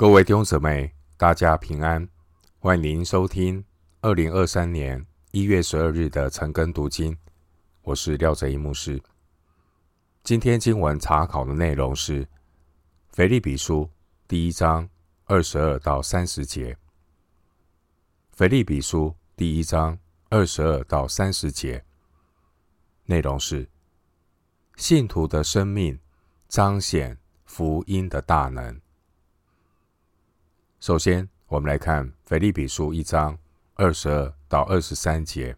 各位弟兄姊妹，大家平安，欢迎您收听二零二三年一月十二日的晨更读经。我是廖哲一牧师。今天经文查考的内容是《腓立比书》第一章二十二到三十节。《腓立比书》第一章二十二到三十节内容是信徒的生命彰显福音的大能。首先，我们来看《腓立比书》一章二十二到二十三节。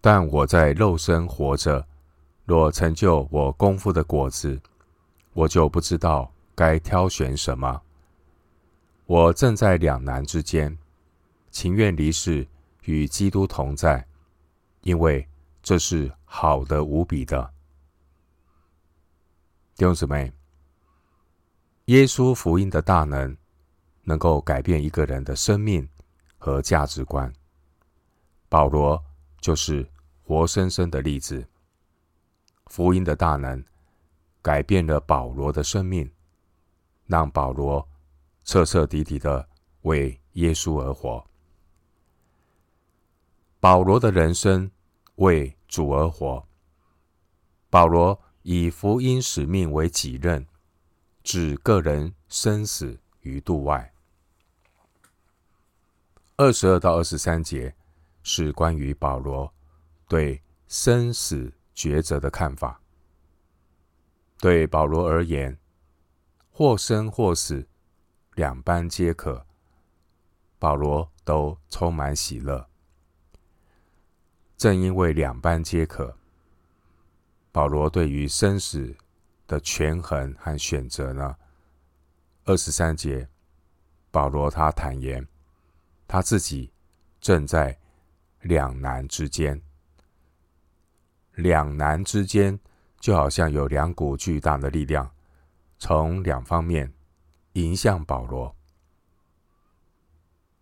但我在肉身活着，若成就我功夫的果子，我就不知道该挑选什么。我正在两难之间，情愿离世与基督同在，因为这是好的无比的。弟兄姊妹。耶稣福音的大能，能够改变一个人的生命和价值观。保罗就是活生生的例子。福音的大能改变了保罗的生命，让保罗彻彻底底的为耶稣而活。保罗的人生为主而活。保罗以福音使命为己任。置个人生死于度外。二十二到二十三节是关于保罗对生死抉择的看法。对保罗而言，或生或死，两般皆可。保罗都充满喜乐。正因为两般皆可，保罗对于生死的权衡和选择呢？二十三节，保罗他坦言，他自己正在两难之间。两难之间，就好像有两股巨大的力量，从两方面迎向保罗。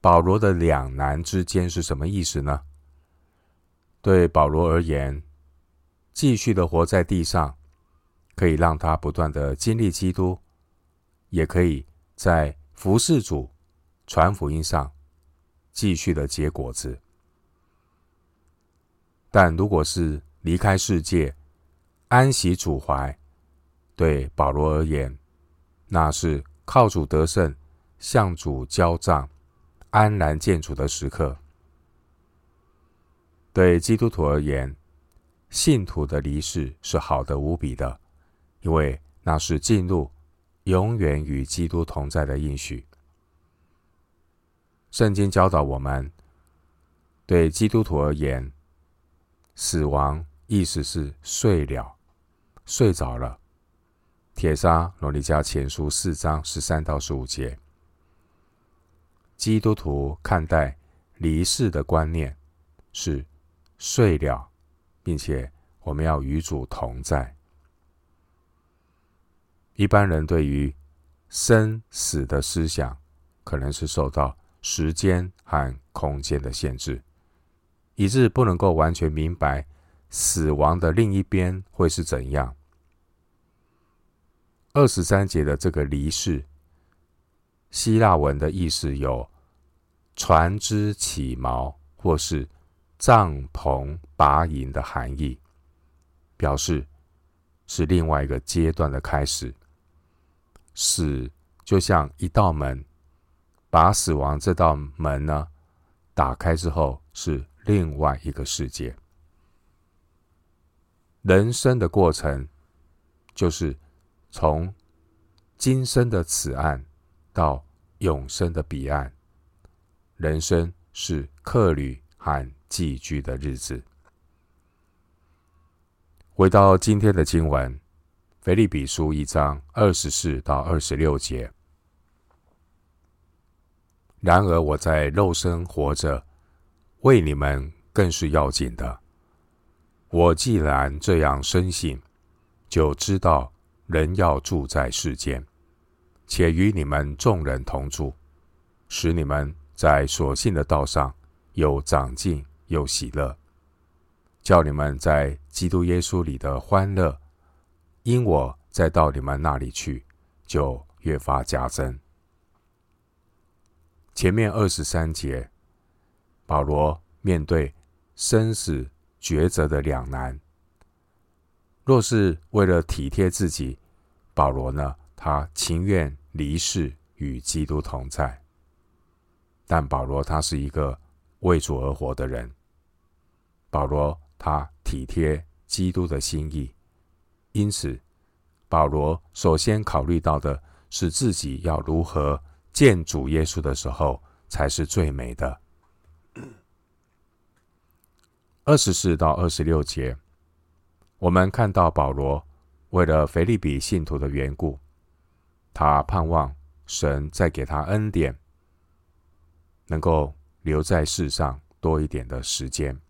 保罗的两难之间是什么意思呢？对保罗而言，继续的活在地上。可以让他不断的经历基督，也可以在服侍主、传福音上继续的结果子。但如果是离开世界，安息主怀，对保罗而言，那是靠主得胜、向主交账、安然见主的时刻。对基督徒而言，信徒的离世是好的无比的。因为那是进入永远与基督同在的应许。圣经教导我们，对基督徒而言，死亡意思是睡了、睡着了。帖撒罗尼迦前书四章十三到十五节，基督徒看待离世的观念是睡了，并且我们要与主同在。一般人对于生死的思想，可能是受到时间和空间的限制，以致不能够完全明白死亡的另一边会是怎样。二十三节的这个离世，希腊文的意思有船只起锚或是帐篷拔营的含义，表示是另外一个阶段的开始。死就像一道门，把死亡这道门呢打开之后，是另外一个世界。人生的过程，就是从今生的此岸到永生的彼岸。人生是客旅和寄居的日子。回到今天的经文。腓立比书一章二十四到二十六节。然而我在肉身活着，为你们更是要紧的。我既然这样深信，就知道人要住在世间，且与你们众人同住，使你们在所信的道上有长进，有喜乐，叫你们在基督耶稣里的欢乐。因我再到你们那里去，就越发加增。前面二十三节，保罗面对生死抉择的两难。若是为了体贴自己，保罗呢，他情愿离世与基督同在。但保罗他是一个为主而活的人。保罗他体贴基督的心意，因此保罗首先考虑到的是自己要如何见主耶稣的时候才是最美的。二十四到二十六节。我们看到保罗为了腓立比信徒的缘故，他盼望神再给他恩典，能够留在世上多一点的时间，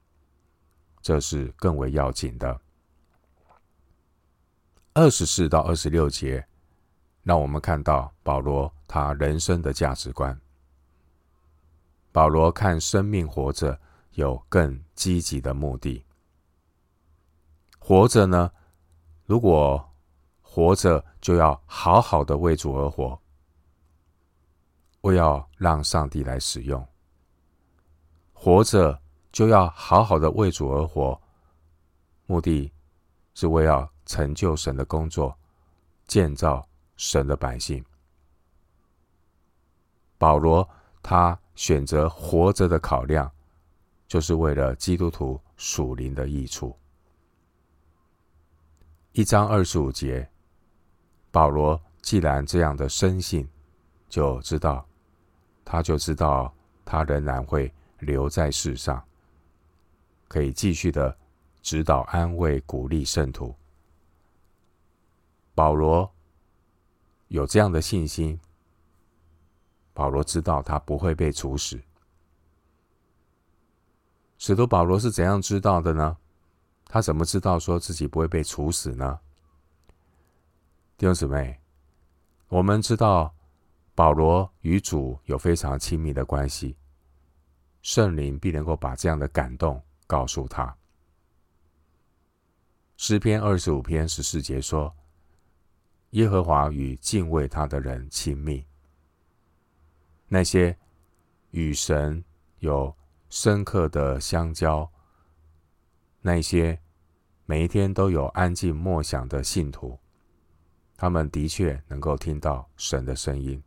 这是更为要紧的。二十四到二十六节，让我们看到保罗他人生的价值观。保罗看生命活着有更积极的目的。活着呢？如果活着，就要好好的为主而活，我要让上帝来使用。活着就要好好的为主而活，目的是为要成就神的工作，建造神的百姓。保罗他选择活着的考量，就是为了基督徒属灵的益处。一章二十五节，保罗既然这样的深信，就知道，他就知道他仍然会留在世上，可以继续的指导、安慰、鼓励圣徒。保罗有这样的信心，保罗知道他不会被处死。使徒保罗是怎样知道的呢？他怎么知道说自己不会被处死呢？弟兄姊妹，我们知道保罗与主有非常亲密的关系，圣灵必能够把这样的感动告诉他。诗篇二十五篇十四节说：“耶和华与敬畏他的人亲密，那些与神有深刻的相交。”那些每一天都有安静默想的信徒，他们的确能够听到神的声音。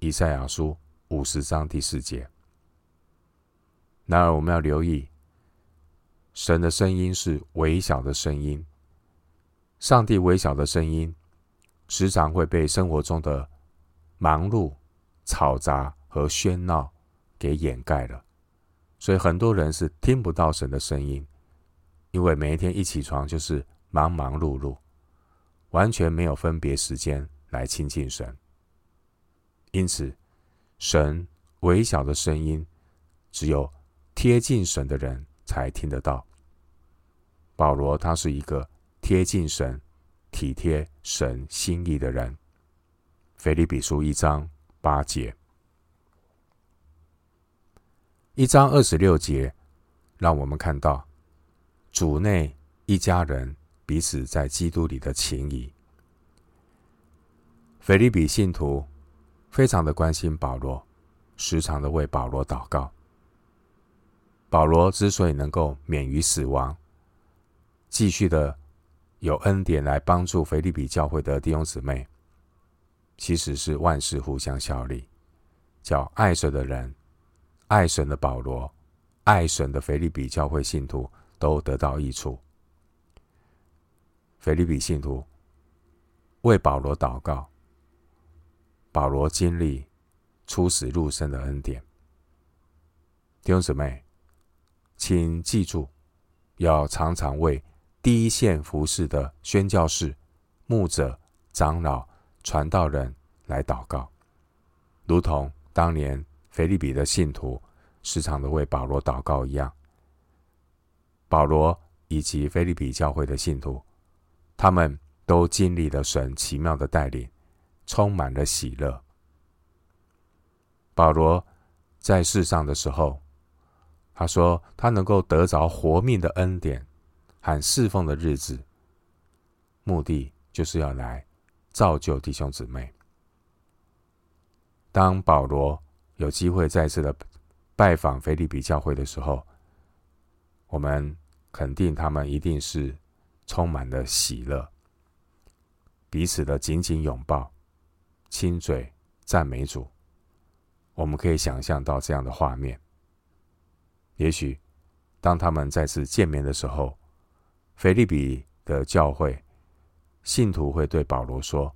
以赛亚书五十章第四节。然而，我们要留意，神的声音是微小的声音。上帝微小的声音，时常会被生活中的忙碌、嘈杂和喧闹给掩盖了。所以很多人是听不到神的声音，因为每一天一起床就是忙忙碌碌，完全没有分别时间来亲近神。因此，神微小的声音，只有贴近神的人才听得到。保罗他是一个贴近神、体贴神心意的人。腓立比书一章八节。一章二十六节，让我们看到主内一家人彼此在基督里的情谊。腓立比信徒非常的关心保罗，时常的为保罗祷告。保罗之所以能够免于死亡，继续的有恩典来帮助腓利比教会的弟兄姊妹，其实是万事互相效力，叫爱神的人。爱神的保罗，爱神的腓利比教会信徒都得到益处。腓利比信徒为保罗祷告，保罗经历出死入生的恩典。弟兄姊妹，请记住，要常常为第一线服侍的宣教士、牧者、长老、传道人来祷告，如同当年。腓利比的信徒时常的为保罗祷告一样，保罗以及腓利比教会的信徒，他们都经历了神奇妙的带领，充满了喜乐。保罗在世上的时候，他说他能够得着活命的恩典和侍奉的日子，目的就是要来造就弟兄姊妹，当保罗有机会再次的拜访腓立比教会的时候，我们肯定他们一定是充满了喜乐，彼此的紧紧拥抱、亲嘴、赞美主。我们可以想象到这样的画面。也许当他们再次见面的时候，腓利比的教会信徒会对保罗说：“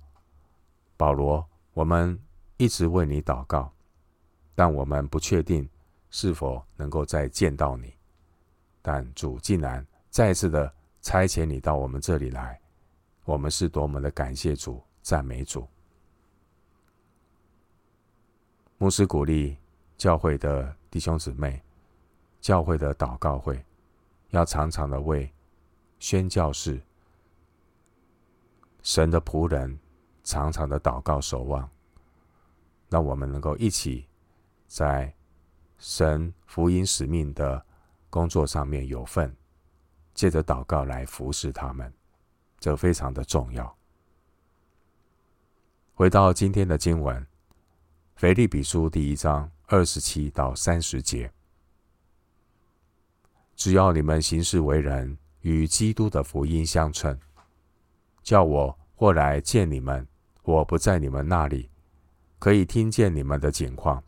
保罗，我们一直为你祷告，但我们不确定是否能够再见到你。但主竟然再次的差遣你到我们这里来，我们是多么的感谢主、赞美主。”牧师鼓励教会的弟兄姊妹，教会的祷告会要常常的为宣教士、神的仆人，常常的祷告守望，让我们能够一起在神福音使命的工作上面有份，借着祷告来服侍他们，这非常的重要。回到今天的经文。腓立比书第一章二十七到三十节：只要你们行事为人与基督的福音相称，叫我或来见你们，我不在你们那里，可以听见你们的景况，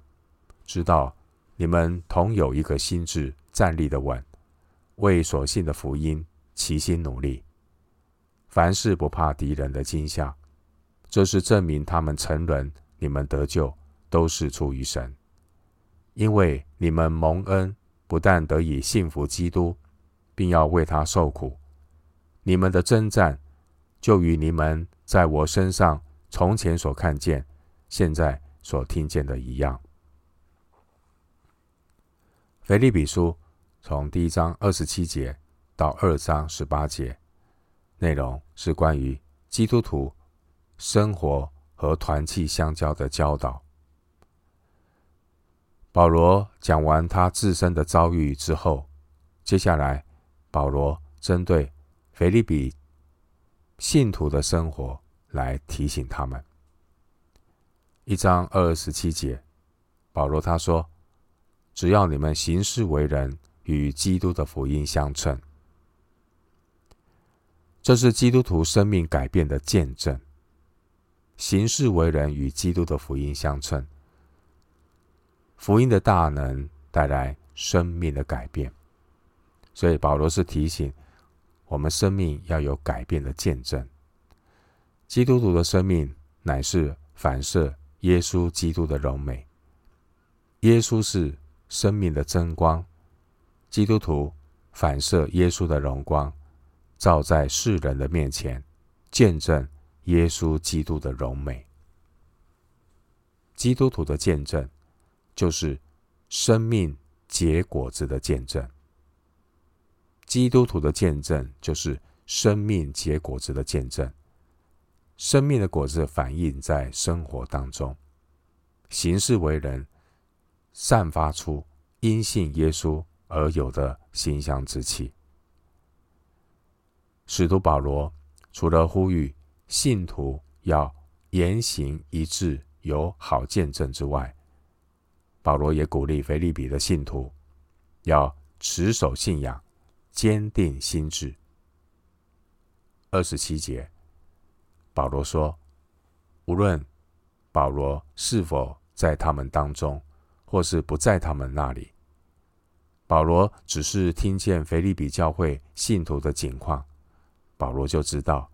知道你们同有一个心智，站立的稳，为所信的福音齐心努力，凡事不怕敌人的惊吓，这是证明他们沉沦，你们得救。都是出于神，因为你们蒙恩，不但得以信服基督，并要为他受苦。你们的征战，就与你们在我身上从前所看见、现在所听见的一样。腓利比书从第一章二十七节到二章十八节，内容是关于基督徒生活和团契相交的教导。保罗讲完他自身的遭遇之后，接下来保罗针对腓立比信徒的生活来提醒他们。一章二十七节，保罗他说：“只要你们行事为人与基督的福音相称，这是基督徒生命改变的见证。行事为人与基督的福音相称。”福音的大能带来生命的改变，所以保罗是提醒我们生命要有改变的见证。基督徒的生命乃是反射耶稣基督的荣美，耶稣是生命的真光，基督徒反射耶稣的荣光，照在世人的面前，见证耶稣基督的荣美。基督徒的见证。就是生命结果子的见证。基督徒的见证就是生命结果子的见证。生命的果子反映在生活当中，行事为人，散发出因信耶稣而有的馨香之气。使徒保罗除了呼吁信徒要言行一致，有好见证之外，保罗也鼓励腓利比的信徒要持守信仰，坚定心志。二十七节，保罗说：“无论保罗是否在他们当中，或是不在他们那里，保罗只是听见腓立比教会信徒的景况，保罗就知道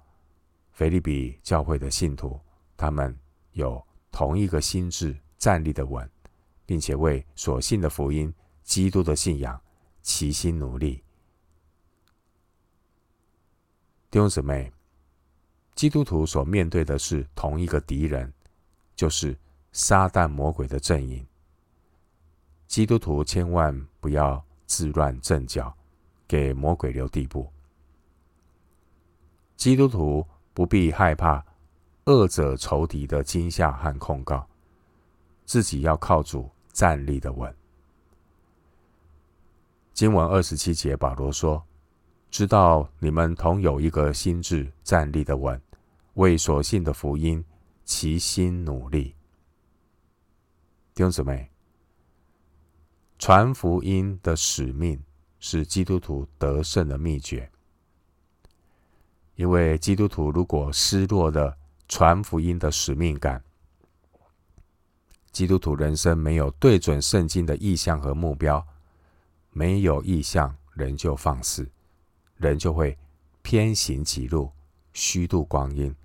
腓立比教会的信徒，他们有同一个心智，站立的稳。”并且为所信的福音、基督的信仰齐心努力。弟兄姊妹，基督徒所面对的是同一个敌人，就是撒旦魔鬼的阵营。基督徒千万不要自乱阵脚，给魔鬼留地步。基督徒不必害怕恶者仇敌的惊吓和控告。自己要靠主站立的稳。经文二十七节，保罗说：“知道你们同有一个心智，站立的稳，为所信的福音齐心努力。”弟兄姊妹，传福音的使命是基督徒得胜的秘诀。因为基督徒如果失落了传福音的使命感，基督徒人生没有对准圣经的意向和目标，没有意向，人就放肆，人就会偏行己路，虚度光阴。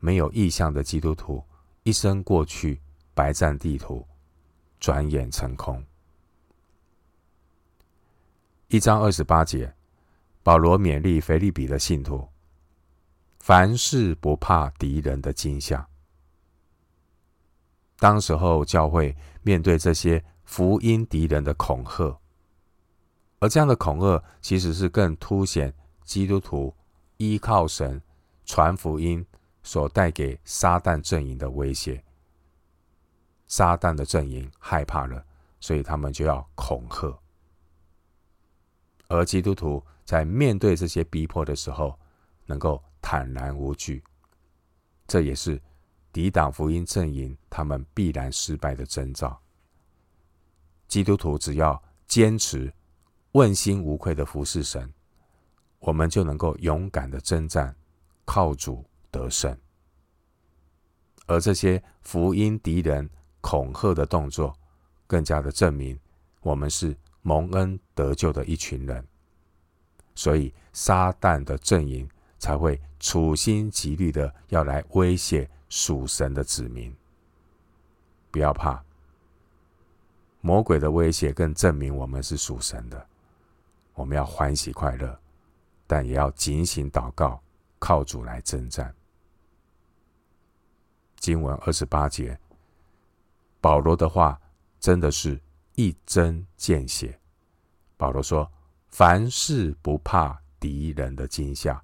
没有意向的基督徒，一生过去，白占地图，转眼成空。一章二十八节，保罗勉励腓利比的信徒。凡事不怕敌人的惊吓。当时候教会面对这些福音敌人的恐吓，而这样的恐吓其实是更凸显基督徒依靠神传福音所带给撒旦阵营的威胁。撒旦的阵营害怕了，所以他们就要恐吓。而基督徒在面对这些逼迫的时候，能够。坦然无惧，这也是抵挡福音阵营他们必然失败的征兆。基督徒只要坚持问心无愧的服侍神，我们就能够勇敢的征战，靠主得胜。而这些福音敌人恐吓的动作，更加的证明我们是蒙恩得救的一群人。所以撒旦的阵营。才会处心积虑的要来威胁属神的子民。不要怕，魔鬼的威胁更证明我们是属神的。我们要欢喜快乐，但也要警醒祷告，靠主来征战。经文二十八节，保罗的话真的是一针见血。保罗说：“凡事不怕敌人的惊吓。”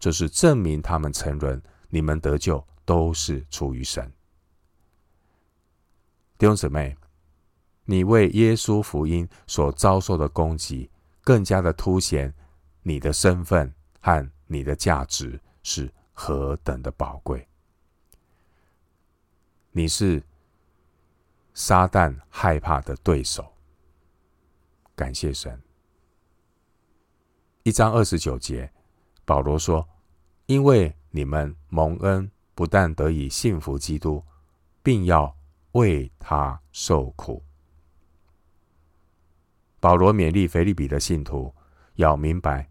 这是证明他们沉沦，你们得救都是出于神。弟兄姊妹，你为耶稣福音所遭受的攻击，更加的凸显你的身份和你的价值是何等的宝贵。你是撒旦害怕的对手。感谢神。一章二十九节，保罗说。因为你们蒙恩，不但得以信服基督，并要为他受苦。保罗勉励腓利比的信徒要明白，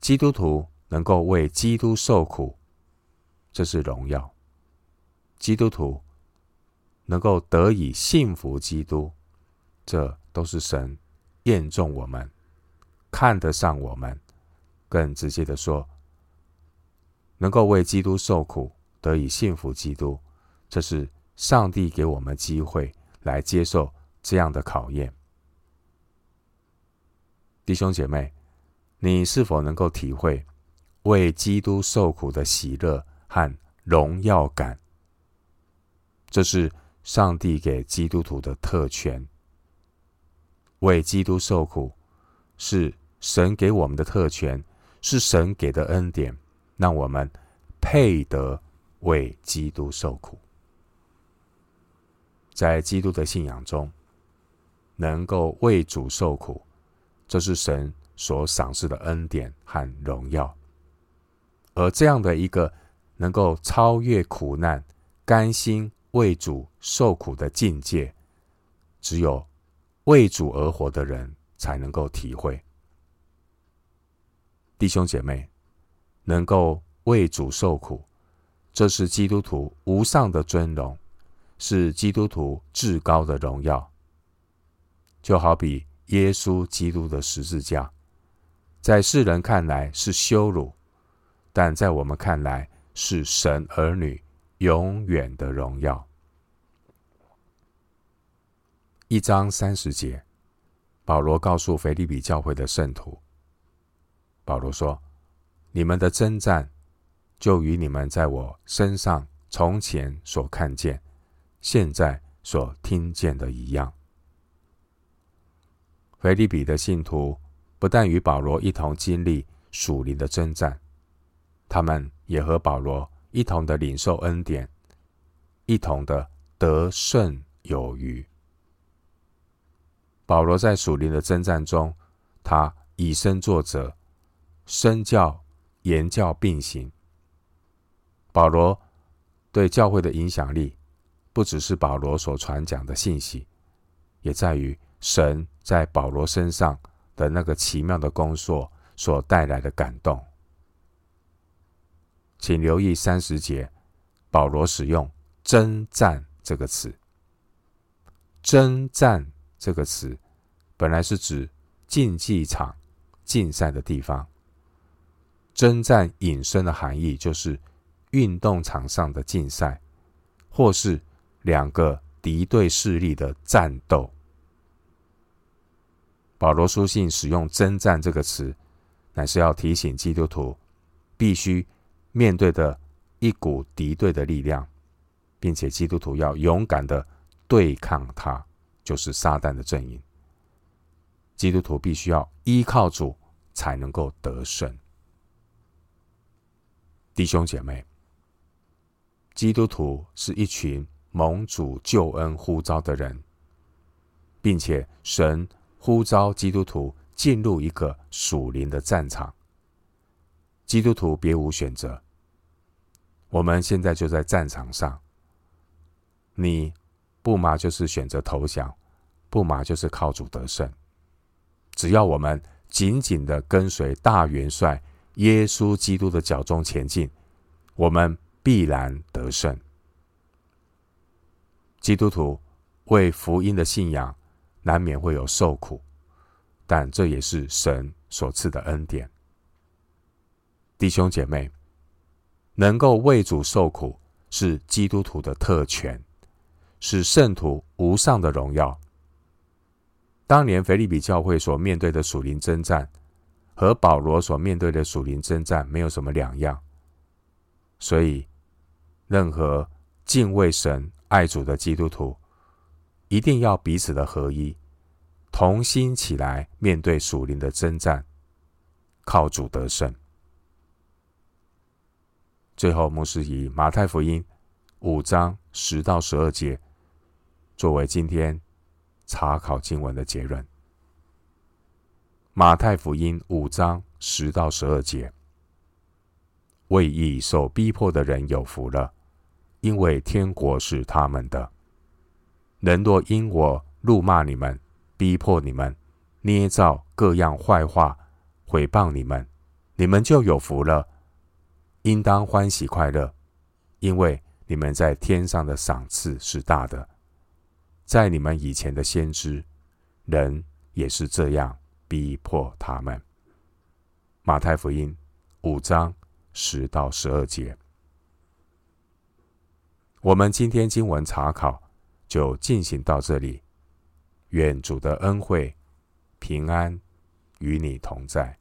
基督徒能够为基督受苦，这是荣耀；基督徒能够得以信服基督，这都是神验中我们，看得上我们。更直接的说。能够为基督受苦，得以信服基督，这是上帝给我们机会来接受这样的考验。弟兄姐妹，你是否能够体会为基督受苦的喜乐和荣耀感？这是上帝给基督徒的特权。为基督受苦是神给我们的特权，是神给的恩典。让我们配得为基督受苦，在基督的信仰中，能够为主受苦，这是神所赏赐的恩典和荣耀。而这样的一个能够超越苦难、甘心为主受苦的境界，只有为主而活的人才能够体会。弟兄姐妹。能够为主受苦，这是基督徒无上的尊荣，是基督徒至高的荣耀。就好比耶稣基督的十字架，在世人看来是羞辱，但在我们看来是神儿女永远的荣耀。一章三十节，保罗告诉腓立比教会的圣徒，保罗说。你们的征战，就与你们在我身上从前所看见、现在所听见的一样。腓立比的信徒不但与保罗一同经历属灵的征战，他们也和保罗一同的领受恩典，一同的得胜有余。保罗在属灵的征战中，他以身作则，身教言教并行。保罗对教会的影响力，不只是保罗所传讲的信息，也在于神在保罗身上的那个奇妙的工作所带来的感动。请留意三十节，保罗使用“征战”这个词。征战这个词本来是指竞技场、竞赛的地方。征战引申的含义就是运动场上的竞赛，或是两个敌对势力的战斗。保罗书信使用“征战”这个词，乃是要提醒基督徒必须面对的一股敌对的力量，并且基督徒要勇敢的。对抗他，就是撒旦的阵营。基督徒必须要依靠主，才能够得胜。弟兄姐妹，基督徒是一群蒙主救恩呼召的人，并且神呼召基督徒进入一个属灵的战场。基督徒别无选择，我们现在就在战场上，你。不嘛，就是选择投降；不嘛，就是靠主得胜。只要我们紧紧的跟随大元帅耶稣基督的脚踪前进，我们必然得胜。基督徒为福音的信仰，难免会有受苦，但这也是神所赐的恩典。弟兄姐妹，能够为主受苦，是基督徒的特权。是圣徒无上的荣耀。当年腓利比教会所面对的属灵征战，和保罗所面对的属灵征战没有什么两样。所以，任何敬畏神、爱主的基督徒，一定要彼此的合一，同心起来面对属灵的征战，靠主得胜。最后，牧师以马太福音五章十到十二节。作为今天查考经文的结论，《马太福音》五章十到十二节：为义受逼迫的人有福了，因为天国是他们的。人若因我怒骂你们、逼迫你们、捏造各样坏话、毁谤你们，你们就有福了，应当欢喜快乐，因为你们在天上的赏赐是大的。在你们以前的先知，人也是这样逼迫他们。马太福音五章十到十二节。我们今天经文查考就进行到这里。愿主的恩惠、平安与你同在。